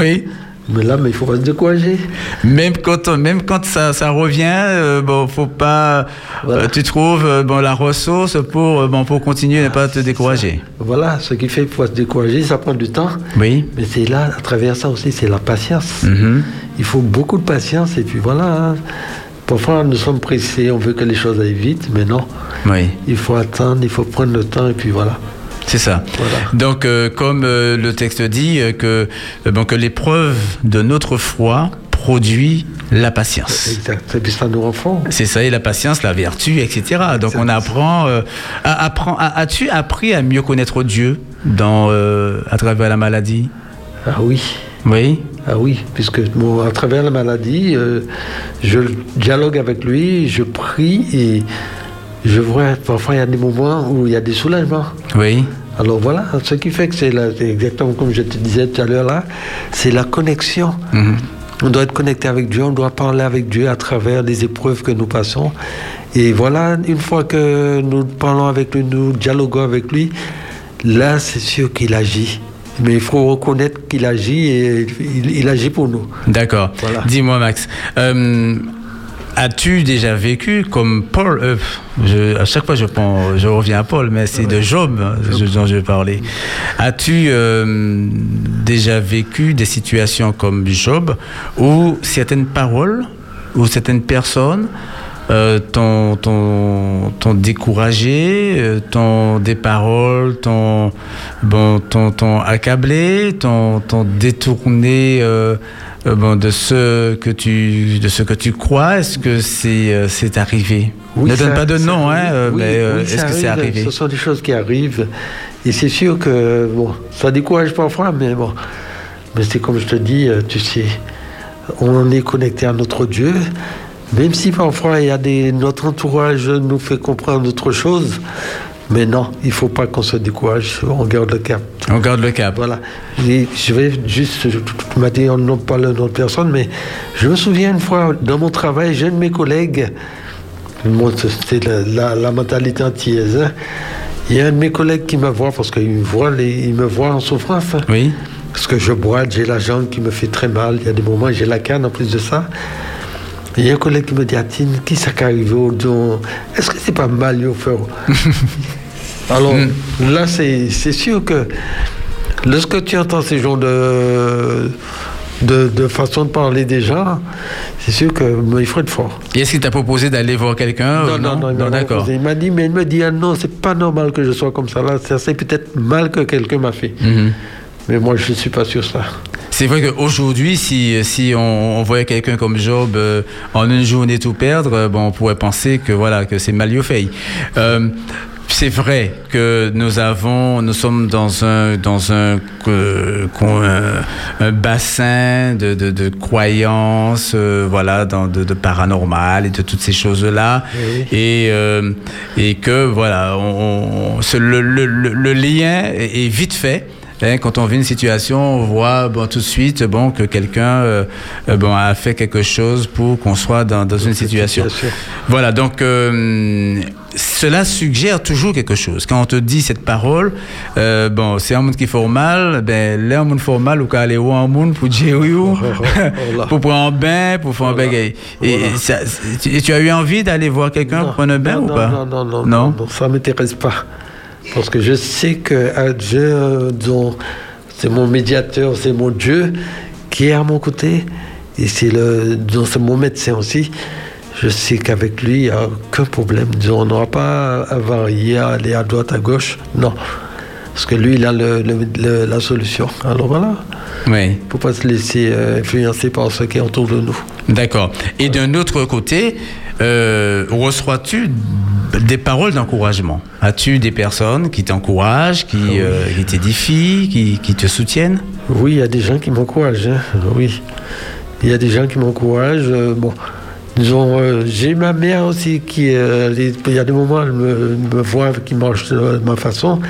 Oui. Mais là, mais il faut pas se décourager. Même quand même quand ça, ça revient, euh, bon faut pas Voilà. euh, tu trouves euh, bon la ressource pour bon pour continuer ne pas te décourager. Voilà, ce qui fait qu'il faut se décourager, ça prend du temps. Oui. Mais c'est là, à travers ça aussi, c'est la patience. Mhm. Il faut beaucoup de patience, et puis voilà. hein. Parfois, nous sommes pressés, on veut que les choses aillent vite, mais non. Oui. Il faut attendre, il faut prendre le temps, et puis voilà. C'est ça. Voilà. Donc, euh, comme euh, le texte dit, euh, que, bon, que l'épreuve de notre foi produit la patience. Exact. Et puis ça nous rend forts. C'est ça, et la patience, la vertu, etc. Donc, on apprend. euh, à- apprend- As-tu appris à mieux connaître Dieu dans, euh, à travers la maladie? Ah oui. Oui. Ah oui, puisque bon, à travers la maladie, euh, je dialogue avec lui, je prie et je vois, parfois il y a des moments où il y a des soulagements. Oui. Alors voilà, ce qui fait que c'est exactement comme je te disais tout à l'heure là, c'est la connexion. Mhm. On doit être connecté avec Dieu, on doit parler avec Dieu à travers les épreuves que nous passons. Et voilà, une fois que nous parlons avec lui, nous dialoguons avec lui, là c'est sûr qu'il agit. Mais il faut reconnaître qu'il agit et il, il agit pour nous. D'accord. Voilà. Dis-moi, Max. euh, As-tu déjà vécu comme Paul euh, je, À chaque fois, je, reviens à Paul, mais c'est de Job, je- dont je vais parler. As-tu euh, déjà vécu des situations comme Job où certaines paroles ou certaines personnes euh, t'ont découragé, euh, t'ont des paroles, t'ont bon, accablé, t'ont détourné euh, euh, bon, de ce que tu de ce que tu crois. Est-ce que c'est euh, c'est arrivé? Oui, Ne donne pas de nom, hein, arrive. euh, Oui, mais oui, est-ce que c'est arrivé? Ce sont des choses qui arrivent. Et c'est sûr que, bon, ça décourage parfois, mais bon. Mais c'est comme je te dis, tu sais, on est connecté à notre Dieu. Même si parfois il y a des, notre entourage nous fait comprendre autre chose, mais non, il faut pas qu'on se décourage, on garde le cap. On garde le cap. Voilà. Et je vais juste, je- tu m'as dit, on n'a pas le nom de personne, mais je me souviens une fois, dans mon travail, j'ai un de mes collègues, c'est la, la- la mentalité antillaise, hein. il y a un de mes collègues qui me voit, parce qu'il me voit, les- il me voit en souffrance. hein. Oui. Parce que je boite, j'ai la jambe qui me fait très mal, il y a des moments, j'ai la canne en plus de ça. Il y a un collègue qui me dit, Atine, qui ça qui est arrivé au dos? Est-ce que c'est pas mal, yo, frère? (laughs) Alors, là, c'est sûr que lorsque tu entends ces genres de, de, de façon de parler des gens, c'est sûr qu'il faut être fort. Et est-ce qu'il t'a proposé d'aller voir quelqu'un ou non, non, non, il m'a d'accord. Il m'a dit, mais il me dit, ah non, c'est pas normal que je sois comme ça. Là, c'est peut-être mal que quelqu'un m'a fait. Mhm. Mais moi, je ne suis pas sûr ça. C'est vrai qu'aujourd'hui, si, si on, on voyait quelqu'un comme Job euh, en une journée tout perdre, euh, bon, on pourrait penser que voilà que c'est mal fait. Euh, c'est vrai que nous avons, nous sommes dans un dans un, euh, un, bassin de, de, de croyances, euh, voilà, dans, de, de, paranormal et de toutes ces choses là, et euh, et que voilà, on, le, le, le, lien est vite fait. Hein, quand on vit une situation, on voit bon, tout de suite bon, que quelqu'un euh, euh, bon, a fait quelque chose pour qu'on soit dans, dans une situation. Voilà, donc euh, cela suggère toujours quelque chose. Quand on te dit cette parole, euh, bon, c'est un monde qui fait mal, ben, là, un monde fait mal, ou qu'à aller un monde pour dire oui, (laughs) pour prendre un bain, pour faire un bagaille. Et, ça, tu as eu envie d'aller voir quelqu'un pour prendre un bain ou pas? non, non, non, non, non, ça ne m'intéresse pas. Parce que je sais que Dieu, c'est mon médiateur, c'est mon Dieu qui est à mon côté. Et c'est mon médecin aussi. Je sais qu'avec lui, il n'y a aucun problème. on n'aura pas à varier, à aller à droite, à gauche. Non. Parce que lui, il a la solution. Alors voilà. Oui. Il ne faut pas se laisser euh, influencer par ce qui est autour de nous. D'accord. Et d'un autre côté, euh, reçois-tu des paroles d'encouragement? As-tu des personnes qui t'encouragent, qui, ah euh, t'édifient, qui, te soutiennent? Oui, il y a des gens qui m'encouragent. Hein. Oui. Il y a des gens qui m'encouragent. Euh, bon. Disons, j'ai ma mère aussi qui, il y a des moments, elle me, me voit, qui marche de ma façon,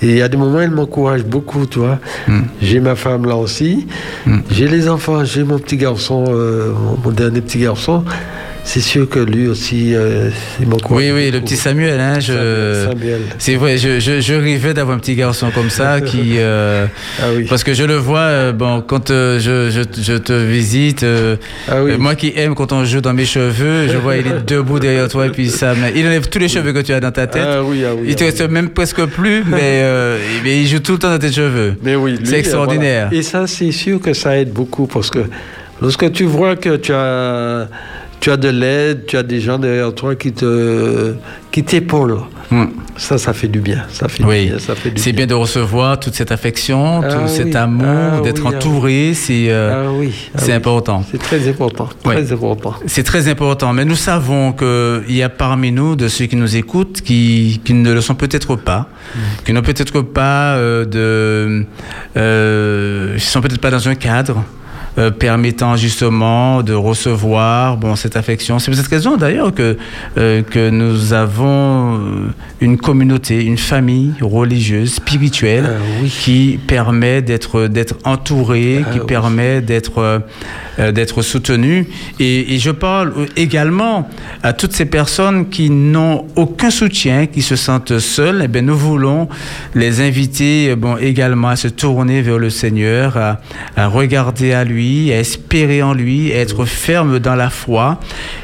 et il y a des moments, elle m'encourage beaucoup, tu vois. Hmm. J'ai ma femme là aussi. Hmm. J'ai les enfants, j'ai mon petit garçon, mon dernier petit garçon c'est sûr que lui aussi, euh, il m'encourage. Oui, oui, le petit Samuel. Hein, je... Samuel. C'est vrai, je, je, je, rêvais d'avoir un petit garçon comme ça (laughs) qui. Euh, ah oui. Parce que je le vois, euh, bon, quand euh, je, je, te visite, ah oui. moi qui aime quand on joue dans mes cheveux, je vois il est (laughs) debout derrière toi et puis ça. Il enlève tous les cheveux que tu as dans ta tête. Ah oui, ah oui. Il te reste même presque plus, (laughs) mais, mais, il joue tout le temps dans tes cheveux. Mais oui, c'est extraordinaire. Et ça, c'est sûr que ça aide beaucoup parce que lorsque tu vois que tu as tu as de l'aide, tu as des gens derrière toi qui te qui t'épaulent. Hmm. Ça, ça fait du bien. Ça fait oui. C'est bien de recevoir toute cette affection, ah tout cet amour, ah d'être ah entouré. C'est euh, oui, c'est important. C'est très important. Très important. C'est très important. Mais nous savons qu'il y a parmi nous de ceux qui nous écoutent qui, qui ne le sont peut-être pas, hmm. qui n'ont peut-être pas euh, de, euh, sont peut-être pas dans un cadre. Euh, permettant justement de recevoir bon, cette affection. C'est pour cette raison d'ailleurs que, euh, que nous avons euh, une communauté, une famille religieuse, spirituelle, qui permet d'être, d'être entouré, qui permet d'être, d'être soutenu. Et, et, je parle également à toutes ces personnes qui n'ont aucun soutien, qui se sentent seules. Eh bien, nous voulons les inviter bon, également à se tourner vers le Seigneur, à, à regarder à lui à espérer en lui, à être ferme dans la foi.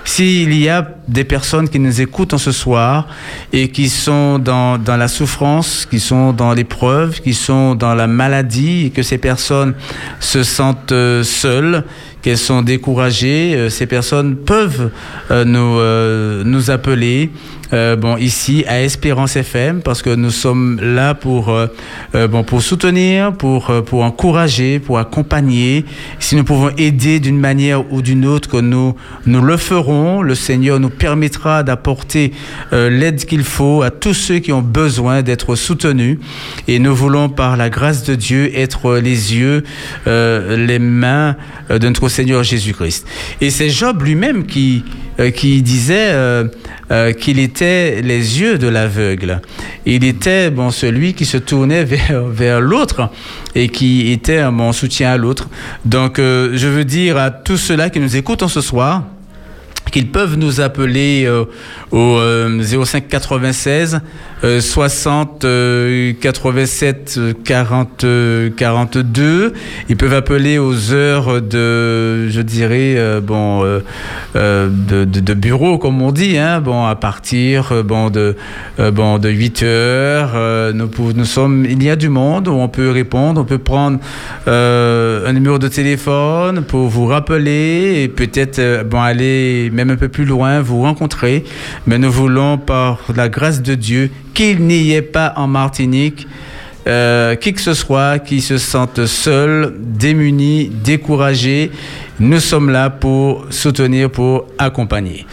S'il y a des personnes qui nous écoutent en ce soir et qui sont dans, dans la souffrance, qui sont dans l'épreuve, qui sont dans la maladie et que ces personnes se sentent euh, seules, qu'elles sont découragées, euh, ces personnes peuvent euh, nous, nous appeler euh, bon, ici à Espérance FM parce que nous sommes là pour, euh, euh, bon, pour soutenir, pour, pour encourager, pour accompagner. Si nous pouvons aider d'une manière ou d'une autre, nous, nous le ferons. Le Seigneur nous permettra d'apporter l'aide qu'il faut à tous ceux qui ont besoin d'être soutenus. Et nous voulons, par la grâce de Dieu, être les yeux, les mains de notre Seigneur Jésus-Christ. Et c'est Job lui-même qui, qui disait euh, qu'il était les yeux de l'aveugle. Il était bon, celui qui se tournait (laughs) vers, vers l'autre et qui était bon soutien à l'autre. Donc, euh, je veux dire à tous ceux-là qui nous écoutent ce soir, qu'ils peuvent nous appeler euh, au 05 96 60 87 40 42. Ils peuvent appeler aux heures de, je dirais, euh, bon, euh, euh, de, de, bureau, comme on dit, hein, bon, à partir bon, de, bon, de 8 heures. nous, nous sommes, il y a du monde où on peut répondre, on peut prendre un numéro de téléphone pour vous rappeler et peut-être bon, aller même un peu plus loin, vous rencontrer. Mais nous voulons, par la grâce de Dieu, qu'il n'y ait pas en Martinique euh, qui que ce soit qui se sente seul, démuni, découragé. Nous sommes là pour soutenir, pour accompagner.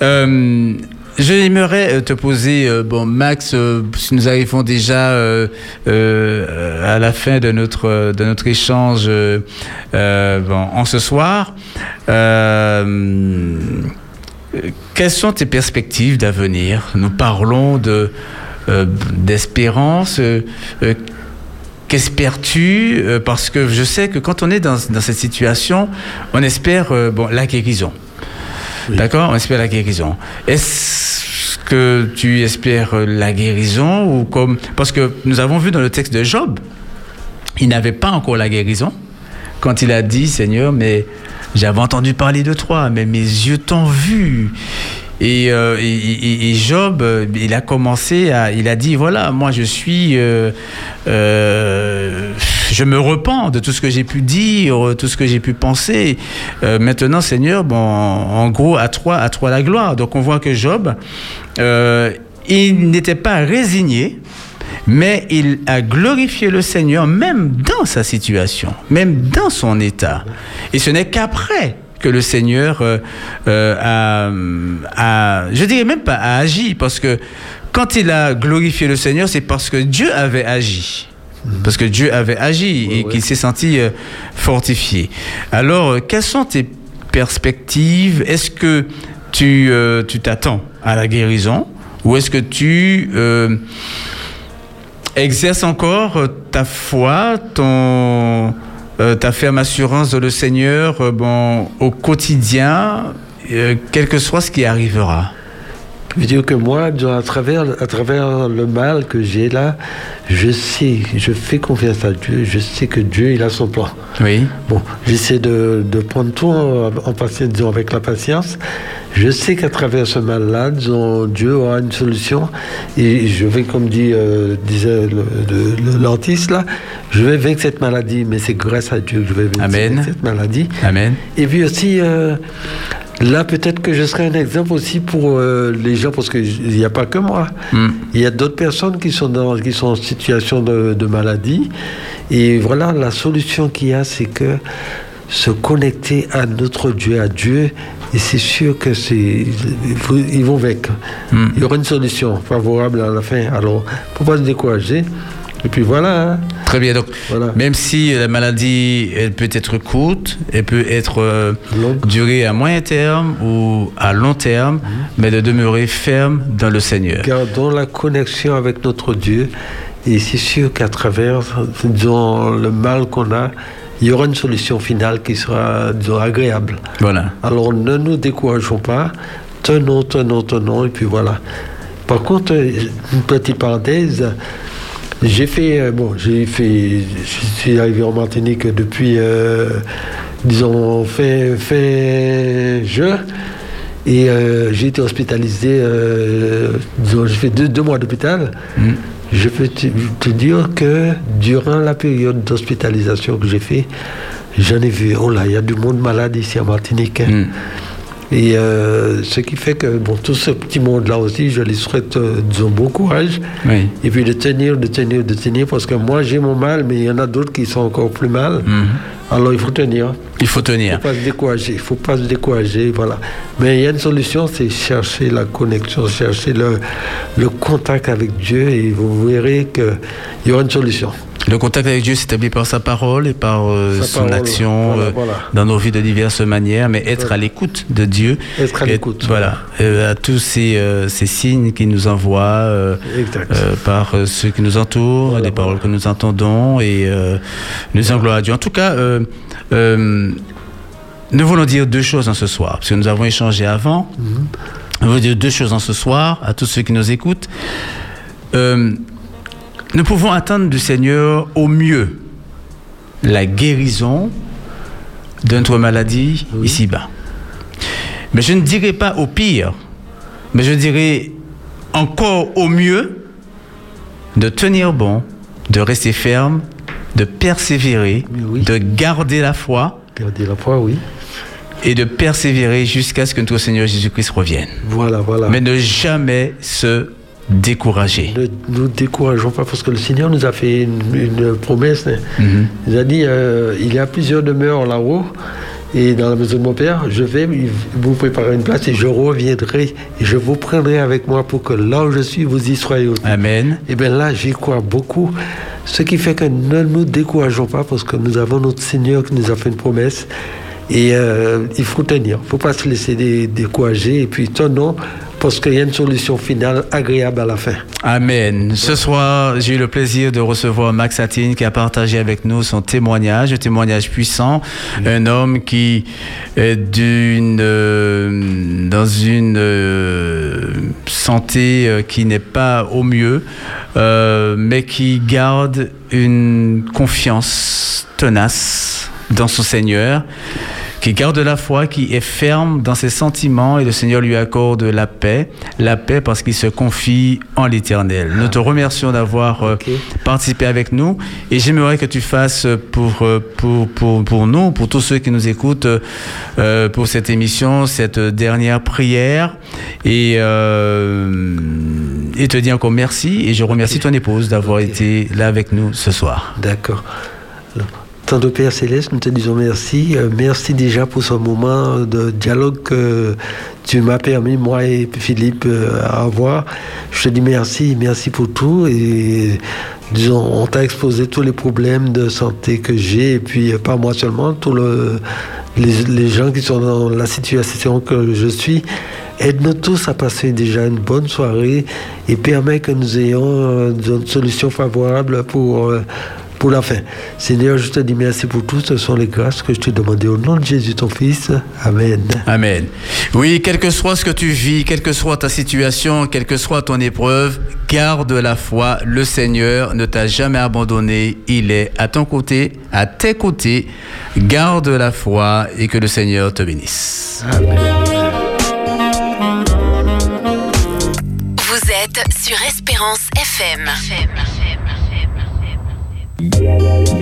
Euh, J'aimerais te poser, bon Max, si nous arrivons déjà à la fin de notre, de notre échange bon, en ce soir, quelles sont tes perspectives d'avenir? Nous parlons de, d'espérance. Qu'espères-tu? Parce que je sais que quand on est dans, dans cette situation, on espère bon, la guérison. D'accord? On espère la guérison. Est-ce que tu espères la guérison ou comme parce que nous avons vu dans le texte de Job, il n'avait pas encore la guérison quand il a dit Seigneur, mais j'avais entendu parler de toi, mais mes yeux t'ont vu. Et, euh, Job, il a commencé à, il a dit voilà, moi je suis, euh, euh, je me repens de tout ce que j'ai pu dire, tout ce que j'ai pu penser. Euh, maintenant, Seigneur, bon, en gros, à toi, à toi la gloire. Donc on voit que Job, euh, il n'était pas résigné. Mais il a glorifié le Seigneur même dans sa situation, même dans son état. Et ce n'est qu'après que le Seigneur euh, euh, a, a, je dirais même pas a agi, parce que quand il a glorifié le Seigneur, c'est parce que Dieu avait agi. Parce que Dieu avait agi et qu'il s'est senti euh, fortifié. Alors, euh, quelles sont tes perspectives? Est-ce que tu euh, tu t'attends à la guérison? Ou est-ce que tu euh, exerces encore ta foi, ton euh, ta ferme assurance dans le Seigneur bon, au quotidien, quel que soit ce qui arrivera? Je veux dire que moi, à travers, à travers le mal que j'ai là, je sais, je fais confiance à Dieu, je sais que Dieu, il a son plan. Oui. Bon, j'essaie de, de, prendre tout en, en patience, disons, avec la patience. Je sais qu'à travers ce mal-là, disons, Dieu aura une solution. Et je vais, comme dit, euh, disait l'artiste là, je vais vaincre cette maladie, mais c'est grâce à Dieu que je vais vaincre Amen. cette maladie. Amen. Et puis aussi, euh, là, peut-être que je serai un exemple aussi pour euh, les gens, parce qu'il n'y a pas que moi. Mm. Il y a d'autres personnes qui sont, dans, qui sont en situation de, de maladie. Et voilà, la solution qu'il y a, c'est que se connecter à notre Dieu, à Dieu, et c'est sûr que c'est ils vont vaincre. Mm. Il y aura une solution favorable à la fin. Alors, faut pas se décourager. Et puis voilà. hein. Très bien. Donc, Voilà. même si la maladie, elle peut être courte, elle peut être euh, durée à moyen terme ou à long terme, mais de demeurer ferme dans le Seigneur. Gardons la connexion avec notre Dieu. Et c'est sûr qu'à travers disons, le mal qu'on a, il y aura une solution finale qui sera disons, agréable. Voilà. Alors ne nous décourageons pas, tenons, tenons, tenons, et puis voilà. Par contre, une petite parenthèse, j'ai fait, euh, bon, j'ai fait, je suis arrivé en Martinique depuis, euh, disons, fin, fin juin, et euh, j'ai été hospitalisé, euh, disons, j'ai fait deux, deux mois d'hôpital. Mm. Je peux te, te dire que durant la période d'hospitalisation que j'ai fait, j'en ai vu, oh là, il y a du monde malade ici en Martinique. hein. Mm. Et euh, ce qui fait que bon, tout ce petit monde-là aussi, je les souhaite, euh, disons, bon courage. Oui. Et puis de tenir, de tenir, de tenir, parce que moi j'ai mon mal, mais il y en a d'autres qui sont encore plus mal. Mhm. Alors il faut tenir. Il faut Il ne tenir. faut pas se décourager. Il faut pas se décourager, voilà. Mais il y a une solution, c'est chercher la connexion, chercher le, le contact avec Dieu, et vous verrez qu'il y aura une solution. Le contact avec Dieu s'établit par sa parole et par euh, son parole, action voilà, euh, voilà. dans nos vies de diverses manières, mais être à l'écoute de Dieu. Être à l'écoute. Voilà, euh, à tous ces, ces signes qu'il nous envoie par ceux qui nous entourent, Voilà, les paroles que nous entendons et nous disons gloire à Dieu. En tout cas, nous voulons dire deux choses en ce soir, parce que nous avons échangé avant. Nous voulons dire deux choses en ce soir à tous ceux qui nous écoutent. Euh, nous pouvons attendre du Seigneur au mieux la guérison de notre maladie ici-bas. Mais je ne dirais pas au pire, mais je dirais encore au mieux de tenir bon, de rester ferme, de persévérer, oui. de garder la foi Gardez la foi, oui. et de persévérer jusqu'à ce que notre Seigneur Jésus-Christ revienne. Voilà, voilà. Mais ne jamais se décourager. Ne nous décourageons pas parce que le Seigneur nous a fait une, une promesse. hein. Mhm. Il a dit euh, il y a plusieurs demeures là-haut et dans la maison de mon père, je vais vous préparer une place et je reviendrai et je vous prendrai avec moi pour que là où je suis, vous y soyez aussi. Amen. Et bien là, j'y crois beaucoup. Ce qui fait que ne nous décourageons pas parce que nous avons notre Seigneur qui nous a fait une promesse. Et euh, il faut tenir, il ne faut pas se laisser dé- décourager. Et puis, tenons, parce qu'il y a une solution finale agréable à la fin. Amen. Ce soir, j'ai eu le plaisir de recevoir Max Satine qui a partagé avec nous son témoignage, un témoignage puissant. Un homme qui est d'une, euh, dans une euh, santé euh, qui n'est pas au mieux, euh, mais qui garde une confiance tenace dans son Seigneur qui garde la foi, qui est ferme dans ses sentiments et le Seigneur lui accorde la paix. La paix parce qu'il se confie en l'Éternel. Nous te remercions d'avoir euh, participé avec nous et j'aimerais que tu fasses pour, euh, pour, pour, pour nous, pour tous ceux qui nous écoutent, euh, pour cette émission, cette dernière prière et, euh, et te dire encore merci et je remercie ton épouse d'avoir été là avec nous ce soir. D'accord. Alors, Tantôt Père Céleste, nous te disons merci. Euh, merci déjà pour ce moment de dialogue que tu m'as permis, moi et Philippe, euh, à avoir. Je te dis merci, merci pour tout. On t'a exposé tous les problèmes de santé que j'ai, et puis euh, pas moi seulement, tous le, les, les gens qui sont dans la situation que je suis. Aide-nous tous à passer déjà une bonne soirée et permet que nous ayons une solution favorable pour, pour la fin. Seigneur, je te dis merci pour tout. Ce sont les grâces que je te demande au nom de Jésus, ton Fils. Amen. Amen. Oui, quel que soit ce que tu vis, quelle que soit ta situation, quelle que soit ton épreuve, garde la foi. Le Seigneur ne t'a jamais abandonné. Il est à ton côté, à tes côtés. Garde la foi et que le Seigneur te bénisse. Vous êtes sur Espérance FM.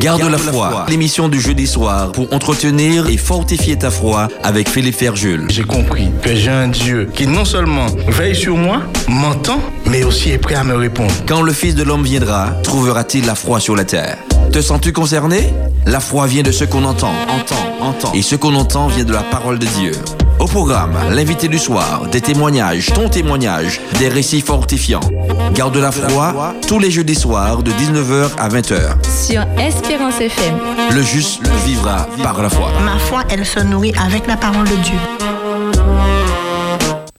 Garde la foi, l'émission du jeudi soir pour entretenir et fortifier ta foi avec Philippe Ferjul. J'ai compris que j'ai un Dieu qui non seulement veille sur moi, m'entend, mais aussi est prêt à me répondre. Quand le Fils de l'homme viendra, trouvera-t-il la foi sur la terre? Te sens-tu concerné? La foi vient de ce qu'on entend, entend, entend. Et ce qu'on entend vient de la parole de Dieu. Au programme, l'invité du soir, des témoignages, ton témoignage, des récits fortifiants. Garde la foi tous les jeudis soirs de 19h à 20h. Sur Espérance FM. Le juste vivra par la foi. Ma foi, elle se nourrit avec la parole de Dieu.